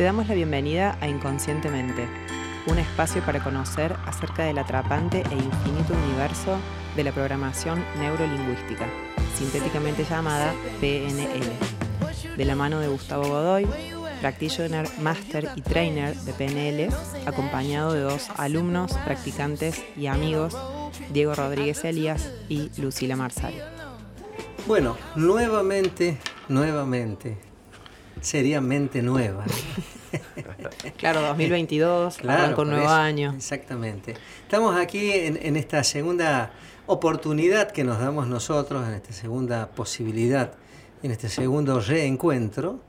Te damos la bienvenida a Inconscientemente, un espacio para conocer acerca del atrapante e infinito universo de la programación neurolingüística, sintéticamente llamada PNL. De la mano de Gustavo Godoy, practitioner, master y trainer de PNL, acompañado de dos alumnos, practicantes y amigos, Diego Rodríguez Elías y Lucila Marsal. Bueno, nuevamente, nuevamente, seriamente nueva. claro, 2022, claro, con nuevo año. Exactamente. Estamos aquí en, esta segunda oportunidad que nos damos nosotros, en esta segunda posibilidad, en este segundo reencuentro,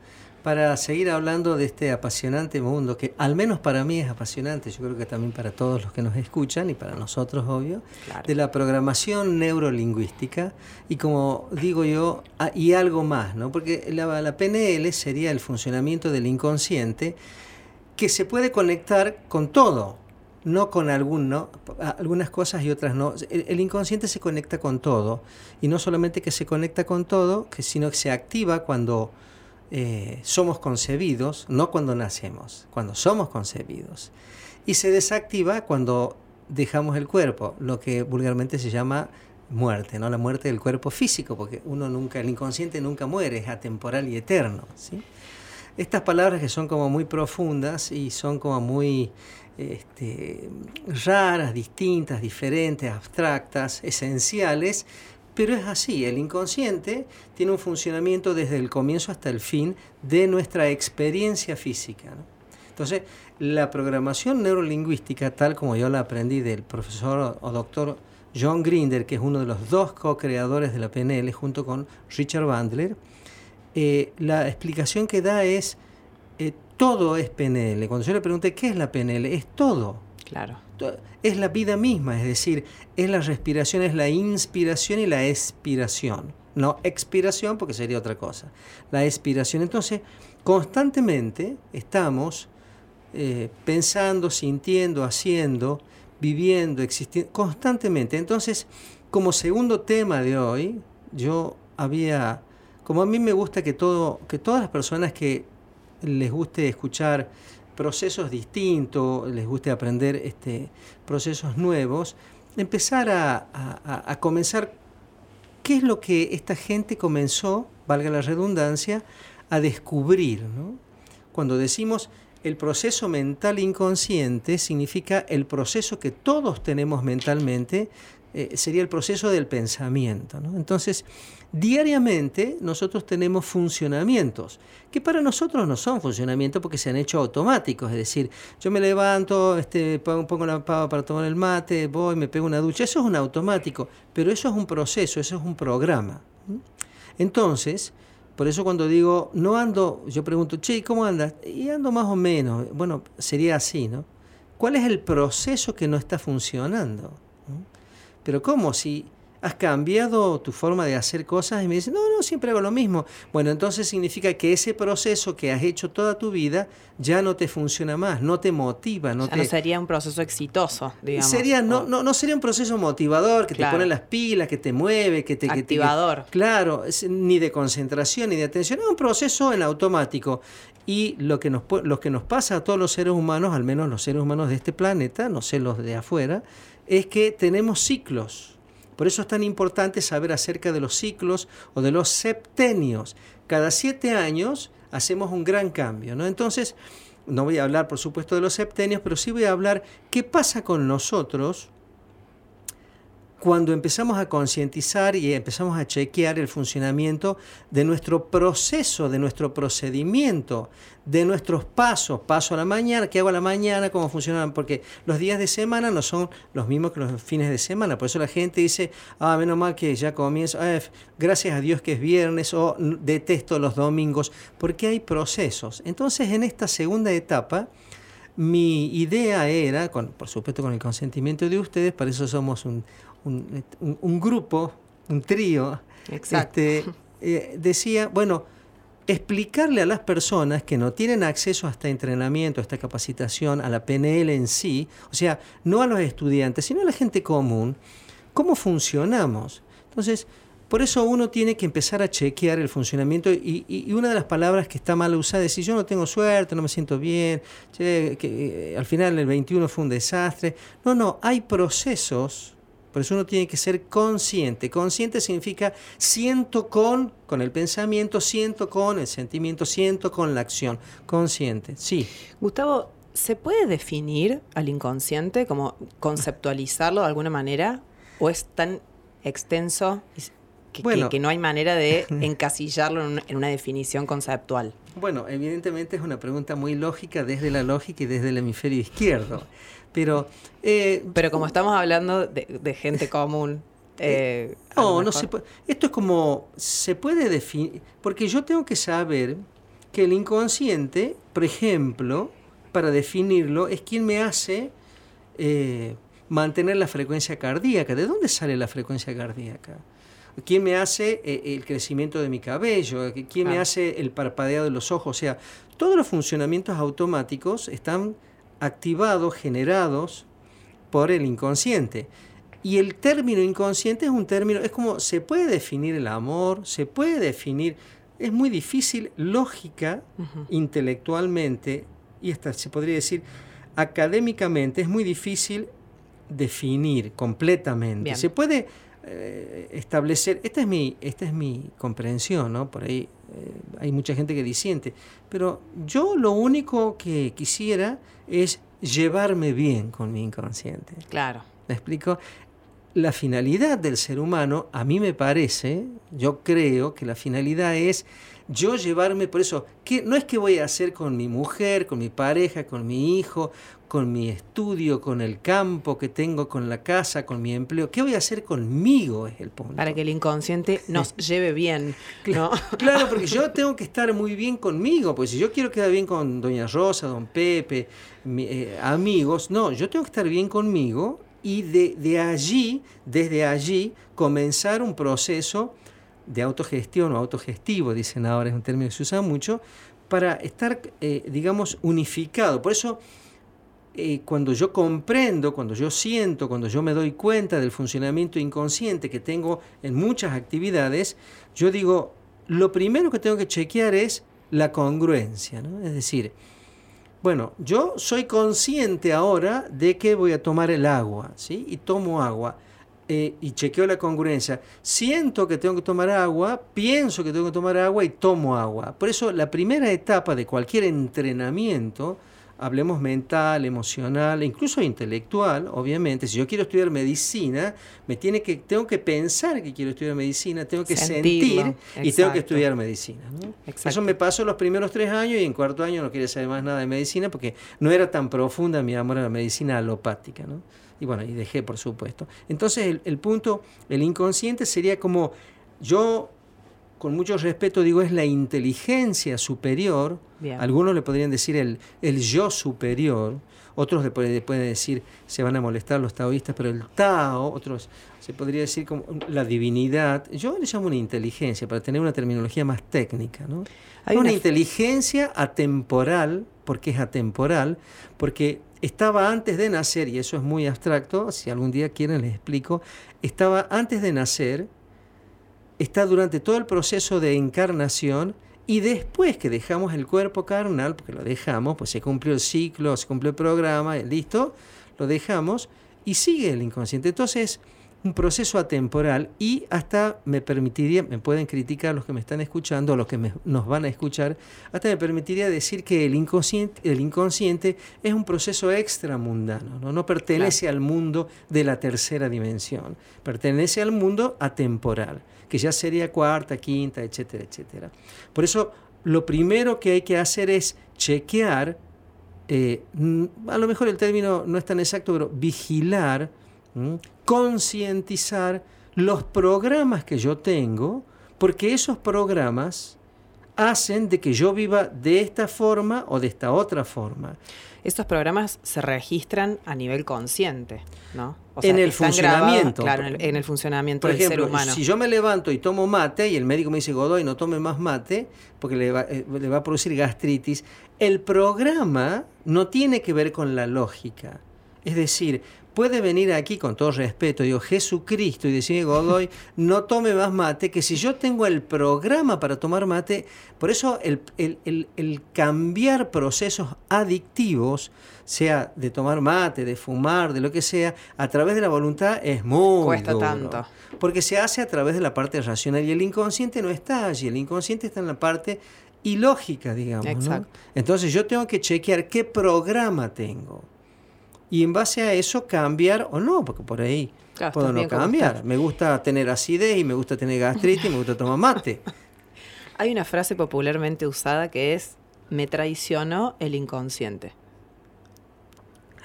para seguir hablando de este apasionante mundo que al menos para mí es apasionante, yo creo que también para todos los que nos escuchan y para nosotros, obvio, de la programación neurolingüística y como digo yo, ah, y algo más, ¿no? Porque la, la PNL sería el funcionamiento del inconsciente que se puede conectar con todo, no con algún, algunas cosas y otras no. El, el, inconsciente se conecta con todo y no solamente que se conecta con todo, que, sino que se activa cuando eh, somos concebidos, no cuando nacemos, cuando somos concebidos. Y se desactiva cuando dejamos el cuerpo, lo que vulgarmente se llama muerte, ¿no? La muerte del cuerpo físico, porque uno nunca, el inconsciente nunca muere, es atemporal y eterno. Estas palabras que son como muy profundas y son como muy este, raras, distintas, diferentes, abstractas, esenciales, pero es así, el inconsciente tiene un funcionamiento desde el comienzo hasta el fin de nuestra experiencia física. Entonces, la programación neurolingüística, tal como yo la aprendí del profesor o doctor John Grinder, que es uno de los dos co-creadores de la PNL, junto con Richard Bandler, eh, la explicación que da es, eh, todo es PNL. Cuando yo le pregunté, ¿qué es la PNL? Es todo. Claro es la vida misma, es decir, es la respiración, es la inspiración y la expiración. No expiración porque sería otra cosa. La expiración. Entonces, constantemente estamos eh, pensando, sintiendo, haciendo, viviendo, existiendo, constantemente. Entonces, como segundo tema de hoy, yo había, como a mí me gusta que, todo, que todas las personas que les guste escuchar procesos distintos, les guste aprender este, procesos nuevos, empezar a, comenzar qué es lo que esta gente comenzó, valga la redundancia, a descubrir. Cuando decimos el proceso mental inconsciente, significa el proceso que todos tenemos mentalmente, eh, sería el proceso del pensamiento. Entonces, diariamente nosotros tenemos funcionamientos, que para nosotros no son funcionamientos porque se han hecho automáticos, es decir, yo me levanto, este, pongo la pava para tomar el mate, voy, me pego una ducha, eso es un automático, pero eso es un proceso, eso es un programa. Entonces, por eso cuando digo, no ando, yo pregunto, che, ¿cómo andas? Y ando más o menos, bueno, sería así, ¿no? ¿Cuál es el proceso que no está funcionando? Pero ¿cómo? Si has cambiado tu forma de hacer cosas y me dices, no, no, siempre hago lo mismo. Bueno, entonces significa que ese proceso que has hecho toda tu vida ya no te funciona más, no te motiva. No, no sería un proceso exitoso, digamos. Sería, no, no, no sería un proceso motivador, que te pone las pilas, que te mueve, que te... Activador. claro, ni de concentración ni de atención, es un proceso en automático. Y lo que, nos, lo que nos pasa a todos los seres humanos, al menos los seres humanos de este planeta, no sé los de afuera, es que tenemos ciclos. Por eso es tan importante saber acerca de los ciclos o de los septenios. Cada siete años hacemos un gran cambio. ¿no? Entonces, no voy a hablar, por supuesto, de los septenios, pero sí voy a hablar qué pasa con nosotros cuando empezamos a concientizar y empezamos a chequear el funcionamiento de nuestro proceso, de nuestro procedimiento, de nuestros pasos, paso a la mañana, qué hago a la mañana, cómo funcionan, porque los días de semana no son los mismos que los fines de semana, por eso la gente dice, ah, menos mal que ya comienzo, ah, gracias a Dios que es viernes o detesto los domingos, porque hay procesos. Entonces en esta segunda etapa, mi idea era, por supuesto con el consentimiento de ustedes, para eso somos un, un, grupo, un trío, este, eh, decía, bueno, explicarle a las personas que no tienen acceso a este entrenamiento, a esta capacitación, a la PNL en sí, o sea, no a los estudiantes, sino a la gente común, cómo funcionamos. Entonces, Por eso uno tiene que empezar a chequear el funcionamiento y, y, una de las palabras que está mal usada es si yo no tengo suerte, no me siento bien, que, eh, al final el 21 fue un desastre. No, no, hay procesos por eso uno tiene que ser consciente. Consciente significa siento con, con el pensamiento, siento con el sentimiento, siento con la acción. Consciente, sí. Gustavo, ¿se puede definir al inconsciente, como conceptualizarlo de alguna manera? ¿O es tan extenso que, no hay manera de encasillarlo en una definición conceptual? Bueno, evidentemente es una pregunta muy lógica desde la lógica y desde el hemisferio izquierdo. Pero, eh, Pero como estamos hablando de, gente común. Eh, no, no se puede. Esto es como. Se puede definir. Porque yo tengo que saber que el inconsciente, por ejemplo, para definirlo, es quien me hace eh, mantener la frecuencia cardíaca. ¿De dónde sale la frecuencia cardíaca? ¿Quién me hace el crecimiento de mi cabello? ¿Quién me hace el parpadeo de los ojos? O sea, todos los funcionamientos automáticos están activados, generados por el inconsciente. Y el término inconsciente es un término, es como se puede definir el amor, se puede definir, es muy difícil lógica, intelectualmente, y hasta se podría decir académicamente, es muy difícil definir completamente. Se puede eh, establecer, esta es mi, esta es mi comprensión, ¿no? Por ahí eh, hay mucha gente que disiente, pero yo lo único que quisiera es llevarme bien con mi inconsciente. Claro. ¿Me explico? La finalidad del ser humano, a mí me parece, yo creo que la finalidad es yo llevarme, por eso, ¿qué, no es que voy a hacer con mi mujer, con mi pareja, con mi hijo, con mi estudio, con el campo que tengo, con la casa, con mi empleo. ¿Qué voy a hacer conmigo? Es el punto. Para que el inconsciente nos lleve bien. ¿no? Claro, porque yo tengo que estar muy bien conmigo. Pues si yo quiero quedar bien con doña Rosa, don Pepe, eh, amigos, no, yo tengo que estar bien conmigo y de, de allí, desde allí, comenzar un proceso de autogestión o autogestivo, dicen ahora, es un término que se usa mucho, para estar, eh, digamos, unificado. Por eso eh, cuando yo comprendo, cuando yo siento, cuando yo me doy cuenta del funcionamiento inconsciente que tengo en muchas actividades, yo digo, lo primero que tengo que chequear es la congruencia, ¿no? Es decir, bueno, yo soy consciente ahora de que voy a tomar el agua, ¿sí? Y tomo agua. Eh, y chequeo la congruencia. Siento que tengo que tomar agua, pienso que tengo que tomar agua y tomo agua. Por eso la primera etapa de cualquier entrenamiento hablemos mental, emocional, incluso intelectual, obviamente. Si yo quiero estudiar medicina, me tiene que, tengo que pensar que quiero estudiar medicina, tengo que sentir y tengo que estudiar medicina. Eso me pasó los primeros tres años y en cuarto año no quería saber más nada de medicina porque no era tan profunda mi amor a la medicina alopática. ¿no? Y bueno, y dejé, por supuesto. Entonces, el, el punto, el inconsciente sería como yo con mucho respeto digo, es la inteligencia superior. Algunos le podrían decir el, el yo superior, otros le pueden, decir, se van a molestar los taoístas, pero el Tao, otros se podría decir como la divinidad. Yo le llamo una inteligencia, para tener una terminología más técnica. ¿no? Hay una, inteligencia atemporal, porque es atemporal, porque estaba antes de nacer, y eso es muy abstracto, si algún día quieren les explico, estaba antes de nacer está durante todo el proceso de encarnación y después que dejamos el cuerpo carnal, porque lo dejamos, pues se cumplió el ciclo, se cumplió el programa, listo, lo dejamos y sigue el inconsciente. Entonces, un proceso atemporal y hasta me permitiría, me pueden criticar los que me están escuchando, los que nos van a escuchar, hasta me permitiría decir que el inconsciente, el inconsciente es un proceso extramundano, no, no pertenece al mundo de la tercera dimensión, pertenece al mundo atemporal, que ya sería cuarta, quinta, etcétera, etcétera. Por eso, lo primero que hay que hacer es chequear, eh, a lo mejor el término no es tan exacto, pero vigilar, concientizar los programas que yo tengo, porque esos programas hacen de que yo viva de esta forma o de esta otra forma. Estos programas se registran a nivel consciente, ¿no? en el funcionamiento. claro, en el, funcionamiento del ser humano. Si yo me levanto y tomo mate y el médico me dice, Godoy, no tome más mate porque le va, eh, le va a producir gastritis, el programa no tiene que ver con la lógica. Es decir, puede venir aquí con todo respeto, digo, Jesucristo, y decirme, Godoy, no tome más mate, que si yo tengo el programa para tomar mate, por eso el, el cambiar procesos adictivos, sea de tomar mate, de fumar, de lo que sea, a través de la voluntad es muy Cuesta tanto. Porque se hace a través de la parte racional y el inconsciente no está allí, el inconsciente está en la parte ilógica, digamos. Exacto. Entonces yo tengo que chequear qué programa tengo. Y en base a eso cambiar o no, porque por ahí puedo no cambiar. Me gusta tener acidez y me gusta tener gastritis y me gusta tomar mate. Hay una frase popularmente usada que es, me traicionó el inconsciente.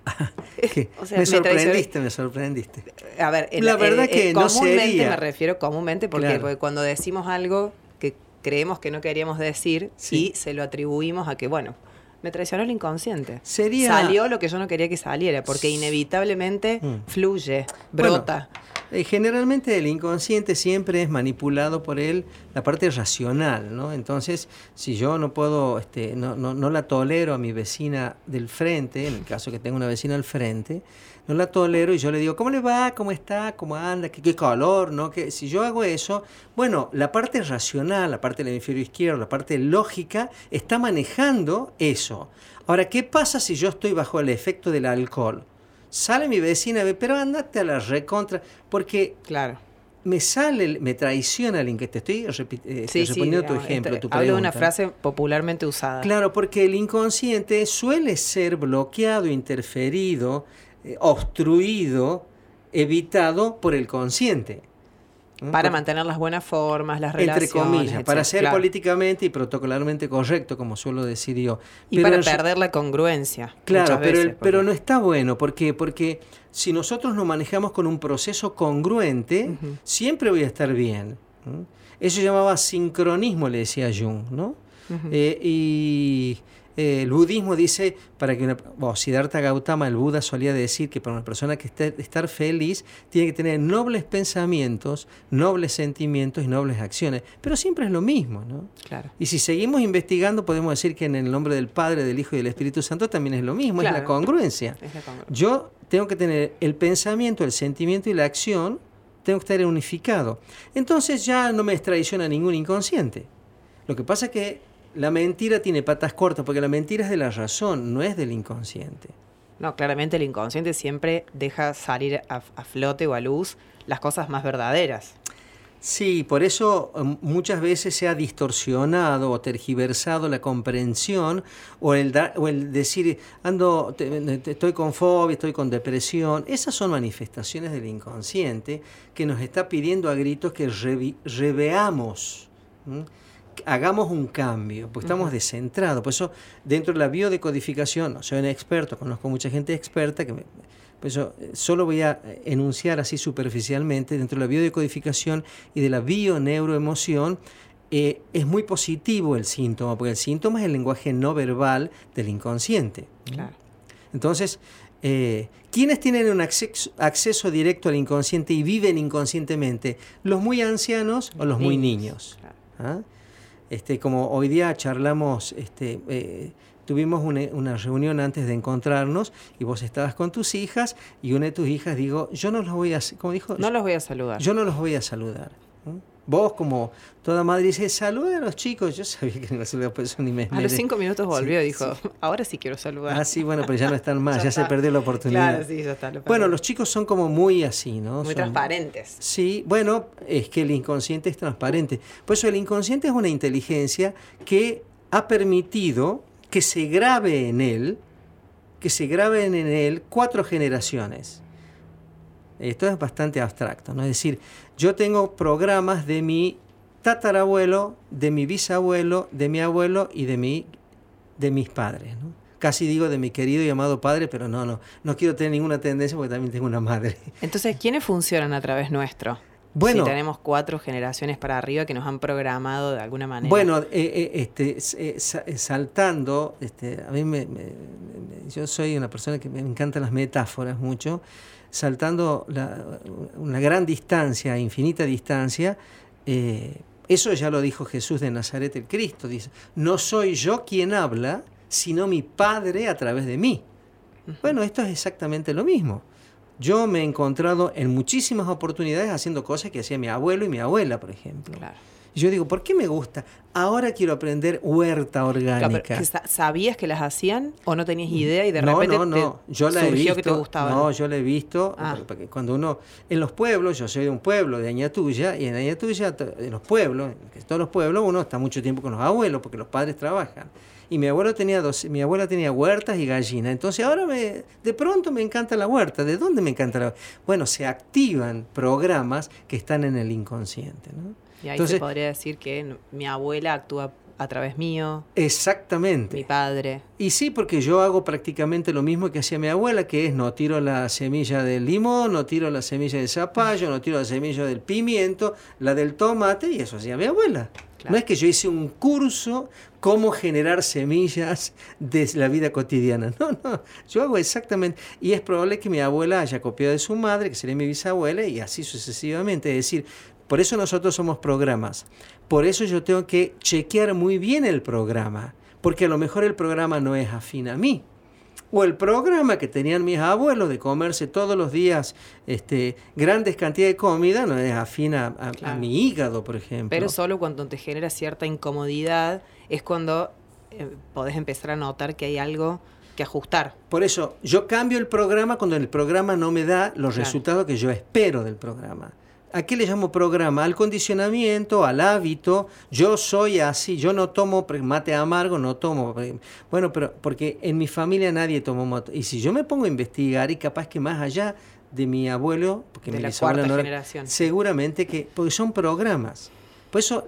me sorprendiste, me sorprendiste. A ver, la verdad que no comúnmente me refiero comúnmente porque, porque, cuando decimos algo que creemos que no queríamos decir y se lo atribuimos a que, bueno, me traicionó el inconsciente. Sería... Salió lo que yo no quería que saliera, porque inevitablemente mm. fluye, brota. Eh, generalmente el inconsciente siempre es manipulado por él la parte racional, ¿no? Entonces, si yo no puedo, este, no, no, no la tolero a mi vecina del frente, en el caso que tengo una vecina al frente, no la tolero y yo le digo, ¿cómo le va? ¿Cómo está? ¿Cómo anda? ¿Qué, qué calor? ¿No? Que si yo hago eso, bueno, la parte racional, la parte del hemisferio izquierdo, la parte lógica, está manejando eso. Ahora, ¿qué pasa si yo estoy bajo el efecto del alcohol? Sale mi vecina, pero andate a la recontra, porque claro. me sale, me traiciona alguien que te estoy eh, respondiendo tu ejemplo, tu Hablo de una frase popularmente usada. Claro, porque el inconsciente suele ser bloqueado, interferido, obstruido, evitado por el consciente. Para mantener las buenas formas, las relaciones. Entre comillas, para ser políticamente y protocolarmente correcto, como suelo decir yo. Y para perder la congruencia. Claro, pero, pero no está bueno. ¿Por qué? Porque si nosotros nos manejamos con un proceso congruente, siempre voy a estar bien. Eso llamaba sincronismo, le decía Jung, ¿no? Eh, y eh, el budismo dice, para que una, Siddhartha Gautama, el Buda solía decir que para una persona que esté estar feliz tiene que tener nobles pensamientos, nobles sentimientos y nobles acciones. Pero siempre es lo mismo, ¿no? Claro. Y si seguimos investigando, podemos decir que en el nombre del Padre, del Hijo y del Espíritu Santo también es lo mismo, es, la congruencia. es la congruencia. Yo tengo que tener el pensamiento, el sentimiento y la acción, tengo que estar unificado. Entonces ya no me traiciona ningún inconsciente. Lo que pasa es que la mentira tiene patas cortas, porque la mentira es de la razón, no es del inconsciente. No, claramente el inconsciente siempre deja salir a, flote o a luz las cosas más verdaderas. Sí, por eso um, muchas veces se ha distorsionado o tergiversado la comprensión o el, o el decir, ando, estoy con fobia, estoy con depresión. Esas son manifestaciones del inconsciente que nos está pidiendo a gritos que reveamos hagamos un cambio, pues estamos descentrados. Por eso, dentro de la biodecodificación, no soy un experto, conozco mucha gente experta que me, por eso eh, solo voy a eh, enunciar así superficialmente, dentro de la biodecodificación y de la bioneuroemoción, eh, es muy positivo el síntoma, porque el síntoma es el lenguaje no verbal del inconsciente. Entonces, ¿quiénes tienen un acceso, directo al inconsciente y viven inconscientemente? ¿Los muy ancianos o los muy niños? ¿Ah? Este, como hoy día charlamos, este, eh, tuvimos una, reunión antes de encontrarnos y vos estabas con tus hijas y una de tus hijas digo, yo no los voy a, como dijo, no los voy a saludar. Yo no los voy a saludar. Vos, como toda madre, dices, saluda a los chicos. Yo sabía que no saludaba, por eso ni me... A los cinco minutos volvió y dijo, ahora sí quiero saludar. Ah, sí, bueno, pero ya no están más, ya, se perdió la oportunidad. Claro, sí, ya está. Bueno, los chicos son como muy así, ¿no? Muy transparentes. Sí, bueno, es que el inconsciente es transparente. Por eso el inconsciente es una inteligencia que ha permitido que se grabe en él, que se graben en él cuatro generaciones. Esto es bastante abstracto, ¿no? Es decir, yo tengo programas de mi tatarabuelo, de mi bisabuelo, de mi abuelo y de, mi, de mis padres, ¿no? Casi digo de mi querido y amado padre, pero no, no, no quiero tener ninguna tendencia porque también tengo una madre. Entonces, ¿quiénes funcionan a través nuestro? Bueno, si tenemos cuatro generaciones para arriba que nos han programado de alguna manera. Bueno, eh, eh, este, eh, saltando, este, a mí me, yo soy una persona que me encantan las metáforas mucho saltando una gran distancia, infinita distancia, eh, eso ya lo dijo Jesús de Nazaret el Cristo, dice, no soy yo quien habla, sino mi Padre a través de mí. Bueno, esto es exactamente lo mismo. yo me he encontrado en muchísimas oportunidades haciendo cosas que hacía mi abuelo y mi abuela, por ejemplo. Claro. Y yo digo, ¿por qué me gusta? Ahora quiero aprender huerta orgánica. ¿Sabías que las hacían o no tenías idea y de repente no, no. yo la he visto, que te gustaba? No, yo la he visto. Ah. Cuando uno, en los pueblos, yo soy de un pueblo de Añatuya, y en Añatuya, en los pueblos, en todos los pueblos, uno está mucho tiempo con los abuelos porque los padres trabajan. Y mi abuelo tenía dos, mi abuela tenía huertas y gallinas. Entonces ahora me, de pronto me encanta la huerta. ¿De dónde me encanta la huerta? Bueno, se activan programas que están en el inconsciente, ¿no? Y ahí se podría decir que mi abuela actúa a través mío. Exactamente. Mi padre. Y sí, porque yo hago prácticamente lo mismo que hacía mi abuela, que es no tiro la semilla del limón, no tiro la semilla del zapallo, no tiro la semilla del pimiento, la del tomate, y eso hacía mi abuela. No es que yo hice un curso cómo generar semillas de la vida cotidiana. No, no, yo hago exactamente. Y es probable que mi abuela haya copiado de su madre, que sería mi bisabuela, y así sucesivamente. Es decir, por eso nosotros somos programas. Por eso yo tengo que chequear muy bien el programa, porque a lo mejor el programa no es afín a mí. O el programa que tenían mis abuelos de comerse todos los días este, grandes cantidades de comida no es afín a, mi hígado, por ejemplo. Pero solo cuando te genera cierta incomodidad es cuando eh, podés empezar a notar que hay algo que ajustar. Por eso, yo cambio el programa cuando el programa no me da los resultados que yo espero del programa. ¿A qué le llamo programa? Al condicionamiento, al hábito. Yo soy así, yo no tomo mate amargo, no tomo. Bueno, pero porque en mi familia nadie tomó mate. Y si yo me pongo a investigar y capaz que más allá de mi abuelo, porque de me la cuarta generación. seguramente que, porque son programas. Por eso,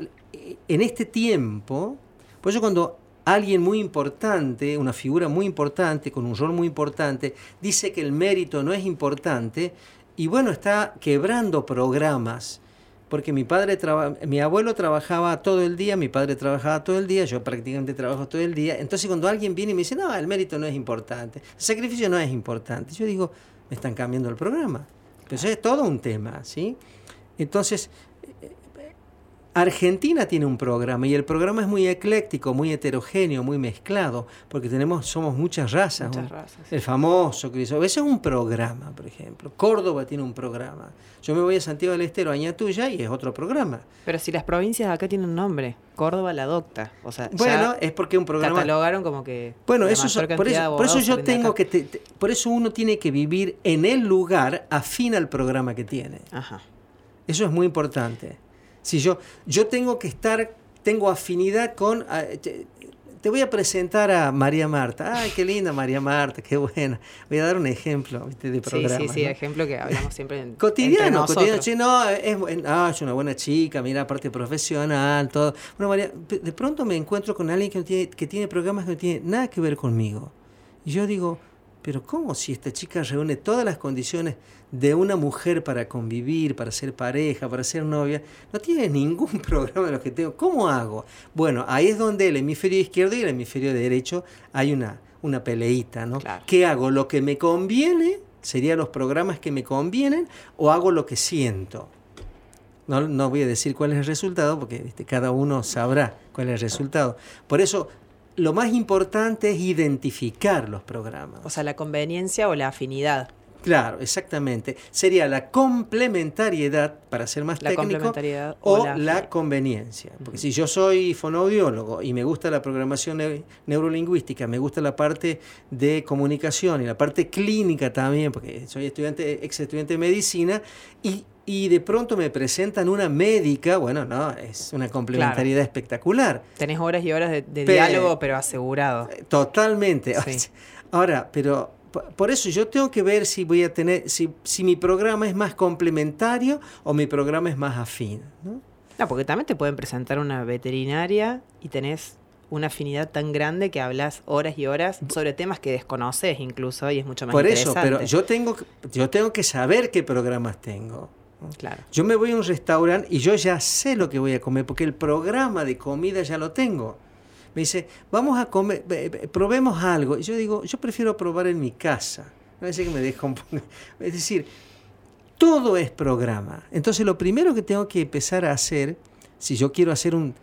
en este tiempo, por eso cuando alguien muy importante, una figura muy importante, con un rol muy importante, dice que el mérito no es importante, y bueno, está quebrando programas, porque mi padre mi abuelo trabajaba todo el día, mi padre trabajaba todo el día, yo prácticamente trabajo todo el día. Entonces cuando alguien viene y me dice, no, el mérito no es importante, el sacrificio no es importante, yo digo, me están cambiando el programa. Pero eso es todo un tema, ¿sí? Entonces, Argentina tiene un programa y el programa es muy ecléctico, muy heterogéneo, muy mezclado, porque tenemos, somos muchas razas. Muchas razas. El famoso Cristo. Ese es un programa, por ejemplo. Córdoba tiene un programa. Yo me voy a Santiago del Estero, Añatuya, y es otro programa. Pero si las provincias acá tienen un nombre, Córdoba la adopta. O sea, bueno, es porque un programa. Catalogaron como que. Bueno, eso por, eso, por eso yo tengo que. por eso uno tiene que vivir en el lugar afín al programa que tiene. Ajá. Eso es muy importante. Si yo, yo tengo que estar, tengo afinidad con... Ah, te, voy a presentar a María Marta. Ay, qué linda María Marta, qué buena. Voy a dar un ejemplo de programa. Sí, sí, sí, ejemplo que hablamos siempre en, cotidiano. Cotidiano, sí, no, es, ah, es una buena chica, mira, aparte profesional, todo. Bueno, María, de pronto me encuentro con alguien que tiene, que tiene programas que no tiene nada que ver conmigo. Y yo digo, pero ¿cómo si esta chica reúne todas las condiciones de una mujer para convivir, para ser pareja, para ser novia? No tiene ningún programa de los que tengo. ¿Cómo hago? Bueno, ahí es donde el hemisferio izquierdo y el hemisferio derecho hay una, una peleita, ¿no? ¿Qué hago? ¿Lo que me conviene? ¿Serían los programas que me convienen? ¿O hago lo que siento? No, no voy a decir cuál es el resultado porque cada uno sabrá cuál es el resultado. Por eso lo más importante es identificar los programas. O sea, la conveniencia o la afinidad. Claro, exactamente. Sería la complementariedad, para ser más la técnico, o, la, conveniencia. Porque si yo soy fonoaudiólogo y me gusta la programación neurolingüística, me gusta la parte de comunicación y la parte clínica también, porque soy estudiante, ex estudiante de medicina, y y de pronto me presentan una médica, bueno, no, es una complementariedad espectacular. Tenés horas y horas de, diálogo, pero asegurado. Eh, totalmente. Ahora, pero por eso yo tengo que ver si voy a tener, si, si mi programa es más complementario o mi programa es más afín. ¿no? no, porque también te pueden presentar una veterinaria y tenés una afinidad tan grande que hablas horas y horas sobre temas que desconoces incluso y es mucho más Por eso, pero yo tengo, yo tengo que saber qué programas tengo. Claro. Yo me voy a un restaurante y yo ya sé lo que voy a comer porque el programa de comida ya lo tengo. Me dice, vamos a comer, probemos algo. Y yo digo, yo prefiero probar en mi casa. No es que me descomponga. Es decir, todo es programa. Entonces lo primero que tengo que empezar a hacer, si yo quiero hacer un,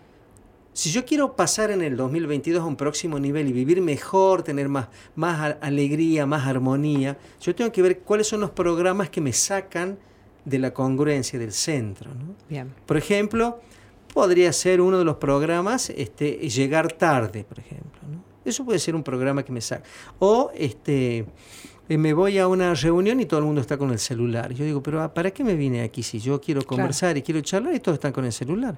Si yo quiero pasar en el 2022 a un próximo nivel y vivir mejor, tener más, más alegría, más armonía, yo tengo que ver cuáles son los programas que me sacan de la congruencia del centro. Bien. Por ejemplo, podría ser uno de los programas este, llegar tarde, por ejemplo. Eso puede ser un programa que me saca. O este, eh, me voy a una reunión y todo el mundo está con el celular. Yo digo, pero ¿para qué me vine aquí si yo quiero conversar y quiero charlar y todos están con el celular?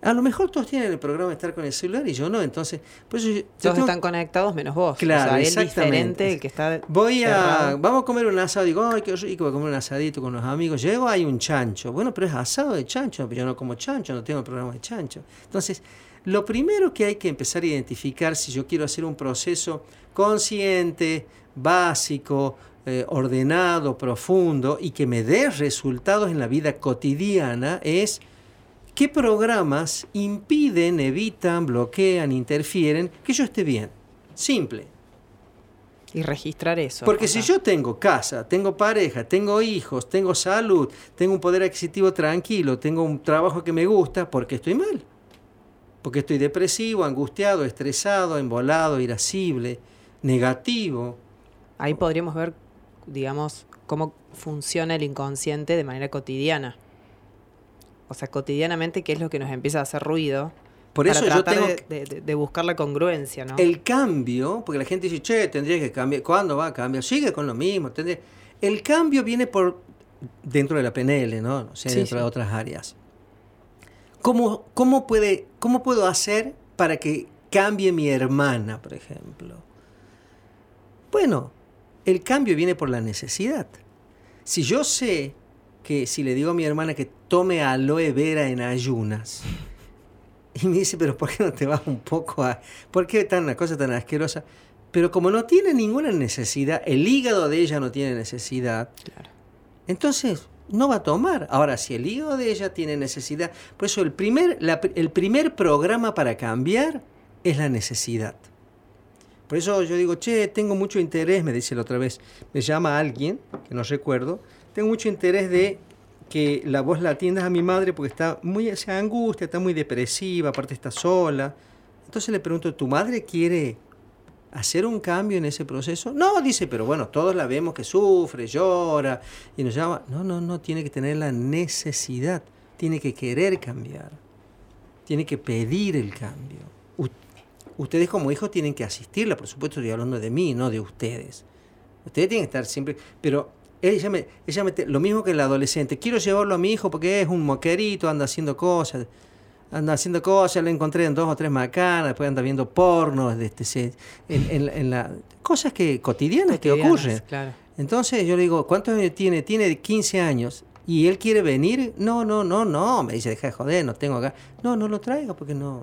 A lo mejor todos tienen el programa de estar con el celular y yo no, entonces... Pues todos están conectados menos vos. Claro, o sea, diferente el que está... Voy a... Vamos a comer un asado, digo, ay, qué rico, voy a comer un asadito con los amigos. Llego, hay un chancho. Bueno, pero es asado de chancho, yo no como chancho, no tengo el programa de chancho. Entonces, lo primero que hay que empezar a identificar si yo quiero hacer un proceso consciente, básico, eh, ordenado, profundo y que me dé resultados en la vida cotidiana es ¿Qué programas impiden, evitan, bloquean, interfieren que yo esté bien? Simple. Y registrar eso. Porque si yo tengo casa, tengo pareja, tengo hijos, tengo salud, tengo un poder adquisitivo tranquilo, tengo un trabajo que me gusta, ¿por qué estoy mal? Porque estoy depresivo, angustiado, estresado, embolado, irascible, negativo. Ahí podríamos ver, digamos, cómo funciona el inconsciente de manera cotidiana o sea, cotidianamente, qué es lo que nos empieza a hacer ruido. Por eso yo tengo de, buscar la congruencia, ¿no? El cambio, porque la gente dice, che, tendría que cambiar. ¿Cuándo va a cambiar? Sigue con lo mismo. El cambio viene por dentro de la PNL, ¿no? O sea, dentro de otras áreas. ¿Cómo, cómo, puede, ¿Cómo puedo hacer para que cambie mi hermana, por ejemplo? Bueno, el cambio viene por la necesidad. Si yo sé que si le digo a mi hermana que tome aloe vera en ayunas, y me dice, pero ¿por qué no te vas un poco a... ¿Por qué tan una cosa tan asquerosa? Pero como no tiene ninguna necesidad, el hígado de ella no tiene necesidad, entonces no va a tomar. Ahora, si el hígado de ella tiene necesidad, por eso el primer, el primer programa para cambiar es la necesidad. Por eso yo digo, che, tengo mucho interés, me dice la otra vez, me llama alguien, que no recuerdo, tengo mucho interés de que la voz la atiendas a mi madre porque está muy, se angustia, está muy depresiva, aparte está sola. Entonces le pregunto, ¿tu madre quiere hacer un cambio en ese proceso? No, dice, pero bueno, todos la vemos que sufre, llora y nos llama. No, no, no, tiene que tener la necesidad, tiene que querer cambiar, tiene que pedir el cambio. ustedes como hijos tienen que asistirla, por supuesto estoy hablando de mí, no de ustedes. Ustedes tienen que estar siempre, pero ella me, ella me, lo mismo que el adolescente, quiero llevarlo a mi hijo porque es un moquerito, anda haciendo cosas, anda haciendo cosas, lo encontré en dos o tres macanas, después anda viendo porno, este, en, en, la, cosas que cotidianas, que ocurren. Entonces yo le digo, ¿cuántos años tiene? Tiene 15 años. ¿Y él quiere venir? No, no, no, no. Me dice, deja de joder, no tengo acá. No, no lo traigo porque no.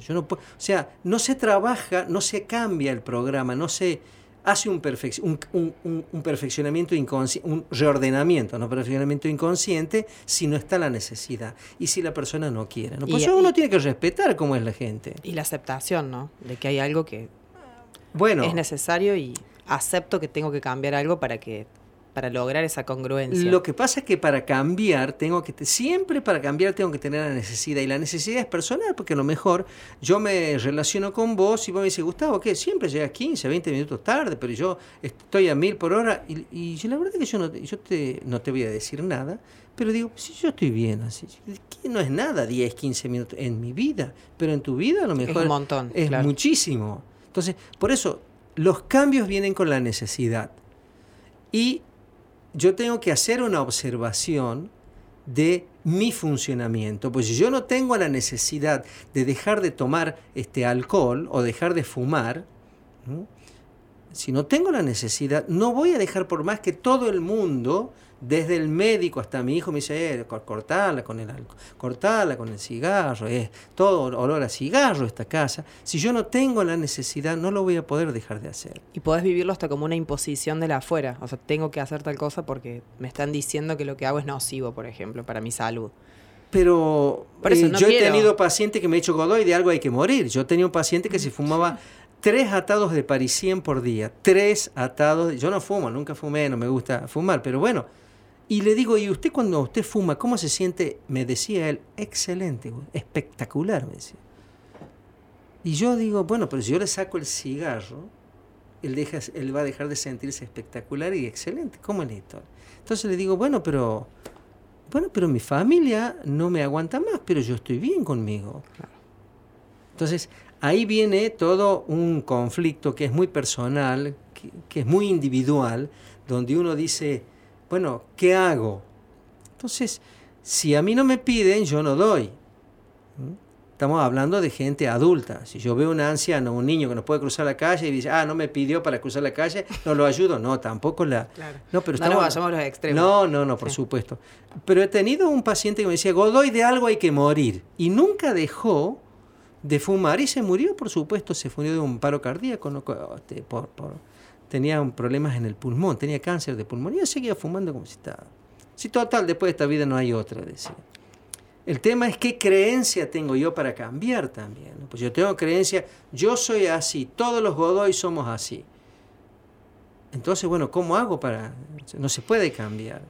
Yo no puedo. O sea, no se trabaja, no se cambia el programa, no se hace un, un, perfeccionamiento inconsciente, un reordenamiento, no perfeccionamiento inconsciente, si no está la necesidad y si la persona no quiere. ¿no? Pues uno tiene que respetar cómo es la gente. Y la aceptación, ¿no? De que hay algo que bueno, es necesario y acepto que tengo que cambiar algo para que para lograr esa congruencia. Lo que pasa es que para cambiar tengo que siempre para cambiar tengo que tener la necesidad y la necesidad es personal porque a lo mejor yo me relaciono con vos y vos me dices Gustavo que siempre llegas 15, 20 minutos tarde pero yo estoy a mil por hora y, la verdad es que yo no yo te no te voy a decir nada pero digo si yo estoy bien así que no es nada 10, 15 minutos en mi vida pero en tu vida a lo mejor es un montón es muchísimo entonces por eso los cambios vienen con la necesidad. Y yo tengo que hacer una observación de mi funcionamiento. Pues si yo no tengo la necesidad de dejar de tomar este alcohol o dejar de fumar, si no tengo la necesidad, no voy a dejar por más que todo el mundo desde el médico hasta mi hijo me dice, eh, cortala con el cortala con el cigarro, es todo olor a cigarro esta casa. Si yo no tengo la necesidad, no lo voy a poder dejar de hacer. Y podés vivirlo hasta como una imposición de la afuera. O sea, tengo que hacer tal cosa porque me están diciendo que lo que hago es nocivo, por ejemplo, para mi salud. Pero eh, yo he tenido pacientes que me he hecho godoy de algo hay que morir. Yo tenía un paciente que se fumaba tres atados de parisien por día. Tres atados. Yo no fumo, nunca fumé, no me gusta fumar, pero bueno Y le digo, ¿y usted cuando usted fuma, cómo se siente? Me decía él, excelente, espectacular, me decía. Y yo digo, bueno, pero si yo le saco el cigarro, él, deja, él va a dejar de sentirse espectacular y excelente. ¿Cómo es esto? Entonces le digo, bueno, pero, bueno, pero mi familia no me aguanta más, pero yo estoy bien conmigo. Entonces, ahí viene todo un conflicto que es muy personal, que, es muy individual, donde uno dice, bueno, ¿qué hago? Entonces, si a mí no me piden, yo no doy. Estamos hablando de gente adulta. Si yo veo un anciano, un niño que no puede cruzar la calle y dice, ah, no me pidió para cruzar la calle, no lo ayudo. No, tampoco la. No, pero estamos. No, los extremos. No, no, no, por supuesto. Pero he tenido un paciente que me decía, Godoy, de algo hay que morir. Y nunca dejó de fumar y se murió, por supuesto, se murió de un paro cardíaco, este, por, tenía problemas en el pulmón, tenía cáncer de pulmón y seguía fumando como si estaba. Si total, después de esta vida no hay otra, decía. El tema es qué creencia tengo yo para cambiar también. Pues yo tengo creencia, yo soy así, todos los Godoy somos así. Entonces, bueno, ¿cómo hago para...? No se puede cambiar.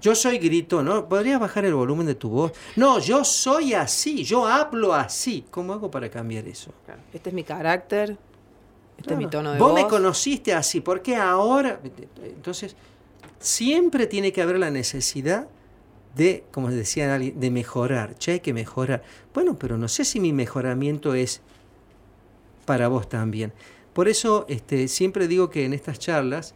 Yo soy grito, ¿no? ¿Podrías bajar el volumen de tu voz? No, yo soy así, yo hablo así. ¿Cómo hago para cambiar eso? Este es mi carácter, este es mi tono de voz. Vos me conociste así, ¿por qué ahora? Entonces, siempre tiene que haber la necesidad de, como decía alguien, de mejorar. Che, hay que mejorar. Bueno, pero no sé si mi mejoramiento es para vos también. Por eso este, siempre digo que en estas charlas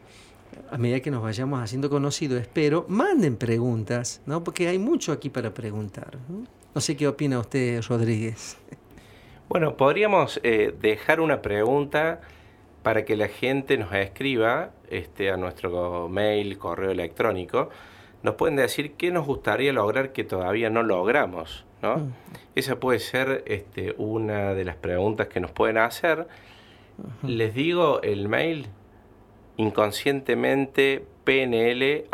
a medida que nos vayamos haciendo conocidos, espero, manden preguntas, ¿no? Porque hay mucho aquí para preguntar. No, sé qué opina usted, Rodríguez. Bueno, podríamos eh, dejar una pregunta para que la gente nos escriba este, a nuestro mail, correo electrónico. Nos pueden decir qué nos gustaría lograr que todavía no logramos, ¿no? Mm. Esa puede ser este, una de las preguntas que nos pueden hacer. Les digo el mail inconscientemente pnl.gmail.com.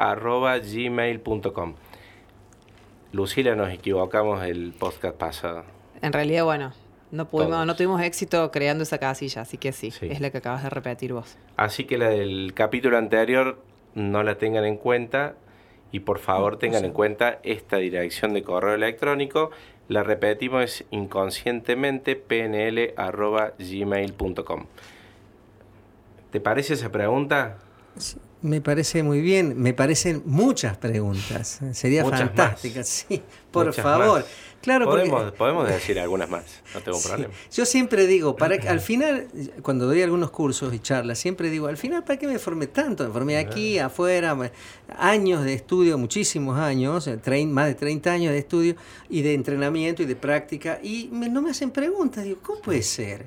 Lucila, nos equivocamos el podcast pasado. En realidad, bueno, no, pudimos, no tuvimos éxito creando esa casilla, así que sí, es la que acabas de repetir vos. Así que la del capítulo anterior no la tengan en cuenta y por favor tengan en cuenta esta dirección de correo electrónico. La repetimos es inconscientemente pnl.gmail.com. ¿Te parece esa pregunta? Me parece muy bien, me parecen muchas preguntas. Sería fantástica, sí, por favor. Claro, podemos, podemos decir algunas más, no tengo problema. Yo siempre digo, para al final, cuando doy algunos cursos y charlas, siempre digo, al final, ¿para qué me formé tanto? Me formé aquí, afuera, años de estudio, muchísimos años, más de 30 años de estudio y de entrenamiento y de práctica, y no me hacen preguntas. Digo, ¿cómo puede ser?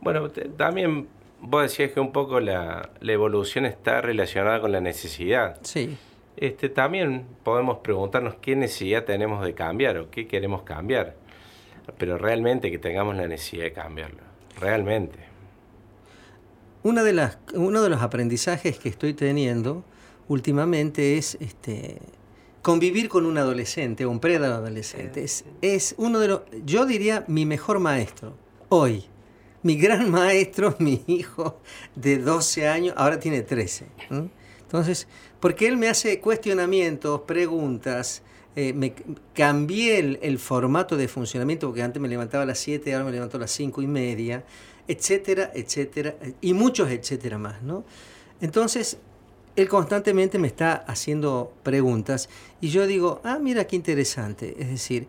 Bueno, también vos decías que un poco la, evolución está relacionada con la necesidad. Sí. Este, también podemos preguntarnos qué necesidad tenemos de cambiar o qué queremos cambiar, pero realmente que tengamos la necesidad de cambiarlo, realmente. Una de las, uno de los aprendizajes que estoy teniendo últimamente es este, convivir con un adolescente o un preadolescente. Es, es uno de los, yo diría, mi mejor maestro hoy mi gran maestro, mi hijo de 12 años, ahora tiene 13. Entonces, porque él me hace cuestionamientos, preguntas, eh, me cambié el, formato de funcionamiento, porque antes me levantaba a las 7, ahora me levanto a las 5 y media, etcétera, etcétera, y muchos etcétera más, ¿no? Entonces, él constantemente me está haciendo preguntas y yo digo, ah, mira qué interesante, es decir,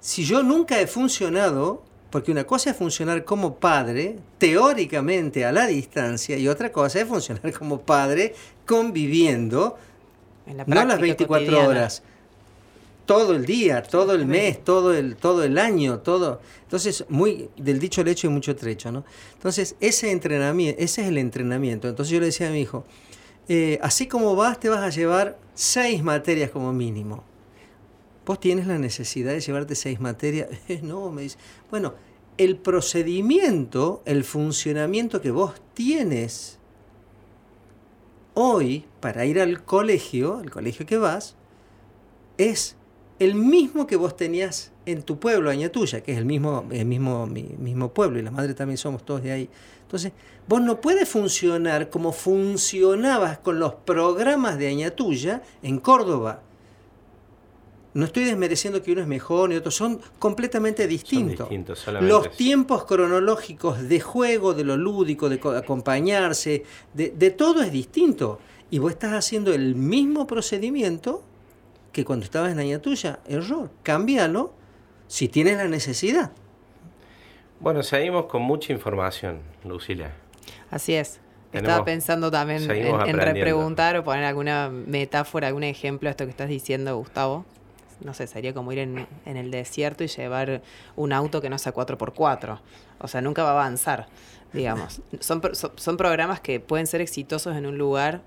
si yo nunca he funcionado, porque una cosa es funcionar como padre, teóricamente a la distancia, y otra cosa es funcionar como padre conviviendo, no las 24 horas, todo el día, todo el mes, todo el, todo el año, todo. Entonces, muy del dicho al hecho y mucho trecho, ¿no? Entonces, ese entrenamiento, ese es el entrenamiento. Entonces yo le decía a mi hijo, eh, así como vas, te vas a llevar seis materias como mínimo. ¿Vos tienes la necesidad de llevarte seis materias? no, me dice. Bueno, el procedimiento, el funcionamiento que vos tienes hoy para ir al colegio, al colegio que vas, es el mismo que vos tenías en tu pueblo, Añatuya, que es el mismo, el mismo, mismo pueblo, y la madre también somos todos de ahí. Entonces, vos no puedes funcionar como funcionabas con los programas de Añatuya en Córdoba. No estoy desmereciendo que uno es mejor ni otro, son completamente distintos. Los tiempos cronológicos de juego, de lo lúdico, de acompañarse, de, de todo es distinto. Y vos estás haciendo el mismo procedimiento que cuando estabas en Aña Tuya. Error. Cámbialo si tienes la necesidad. Bueno, seguimos con mucha información, Lucila. Así es. Estaba pensando también en, repreguntar o poner alguna metáfora, algún ejemplo a esto que estás diciendo, Gustavo. No sé, sería como ir en, el desierto y llevar un auto que no sea 4x4. O sea, nunca va a avanzar, digamos. Son, son, programas que pueden ser exitosos en un lugar.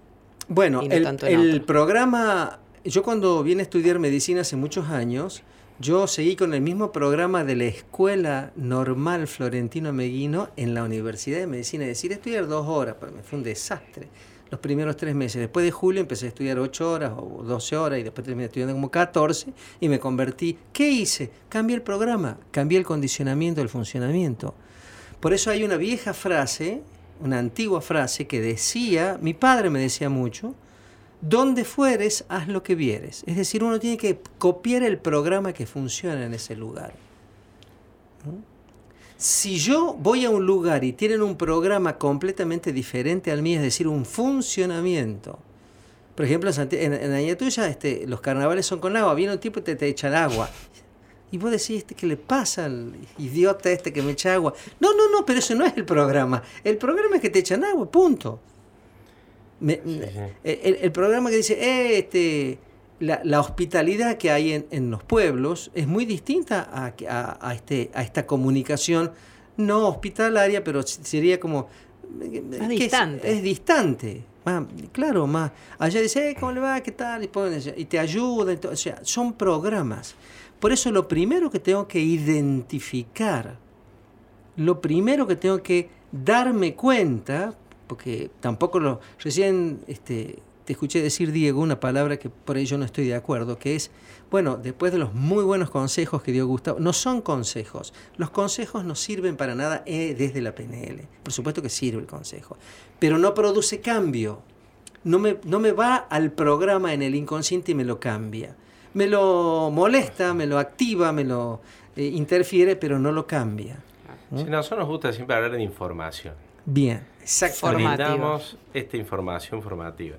Bueno, el, el programa, yo cuando vine a estudiar medicina hace muchos años, yo seguí con el mismo programa de la Escuela Normal Florentino Meguino en la Universidad de Medicina. Es decir, estudiar dos horas, para mí fue un desastre los primeros tres meses. Después de julio empecé a estudiar ocho horas o doce horas y después terminé estudiando como catorce y me convertí. ¿Qué hice? Cambié el programa, cambié el condicionamiento del funcionamiento. Por eso hay una vieja frase, una antigua frase que decía, mi padre me decía mucho, donde fueres, haz lo que vieres. Es decir, uno tiene que copiar el programa que funciona en ese lugar. Si yo voy a un lugar y tienen un programa completamente diferente al mío, es decir, un funcionamiento. Por ejemplo, en, en Añatuya este, los carnavales son con agua. Viene un tipo y te, te echan agua. Y vos decís, este, ¿qué le pasa al idiota este que me echa agua? No, no, no, pero eso no es el programa. El programa es que te echan agua, punto. El, programa que dice, eh, este, la, hospitalidad que hay en, los pueblos es muy distinta a, este, a esta comunicación no hospitalaria, pero sería como... Es distante. Es, distante. claro, más. Allá dice, eh, ¿cómo le va? ¿Qué tal? Y, te ayuda. o sea, son programas. Por eso lo primero que tengo que identificar, lo primero que tengo que darme cuenta, porque tampoco lo... Recién este, te escuché decir, Diego, una palabra que por ello no estoy de acuerdo, que es, bueno, después de los muy buenos consejos que dio Gustavo, no son consejos, los consejos no sirven para nada eh, desde la PNL, por supuesto que sirve el consejo, pero no produce cambio, no me, no me va al programa en el inconsciente y me lo cambia, me lo molesta, me lo activa, me lo eh, interfiere, pero no lo cambia. Si a nosotros nos gusta siempre hablar de información. Bien, exactamente. Brindamos esta información formativa.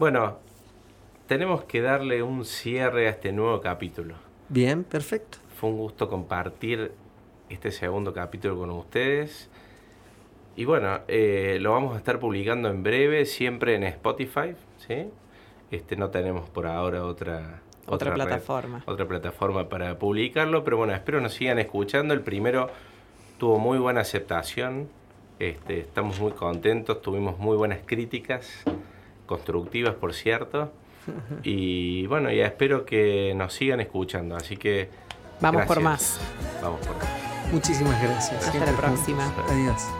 Bueno, tenemos que darle un cierre a este nuevo capítulo. Bien, perfecto. Fue un gusto compartir este segundo capítulo con ustedes. Y bueno, eh, lo vamos a estar publicando en breve, siempre en Spotify, ¿sí? Este, no tenemos por ahora otra, otra, plataforma. otra plataforma para publicarlo, pero bueno, espero nos sigan escuchando. El primero tuvo muy buena aceptación, este, estamos muy contentos, tuvimos muy buenas críticas constructivas, por cierto. Y bueno, ya espero que nos sigan escuchando. Así que. Vamos por más. Vamos por más. Muchísimas gracias. Hasta la próxima. Adiós.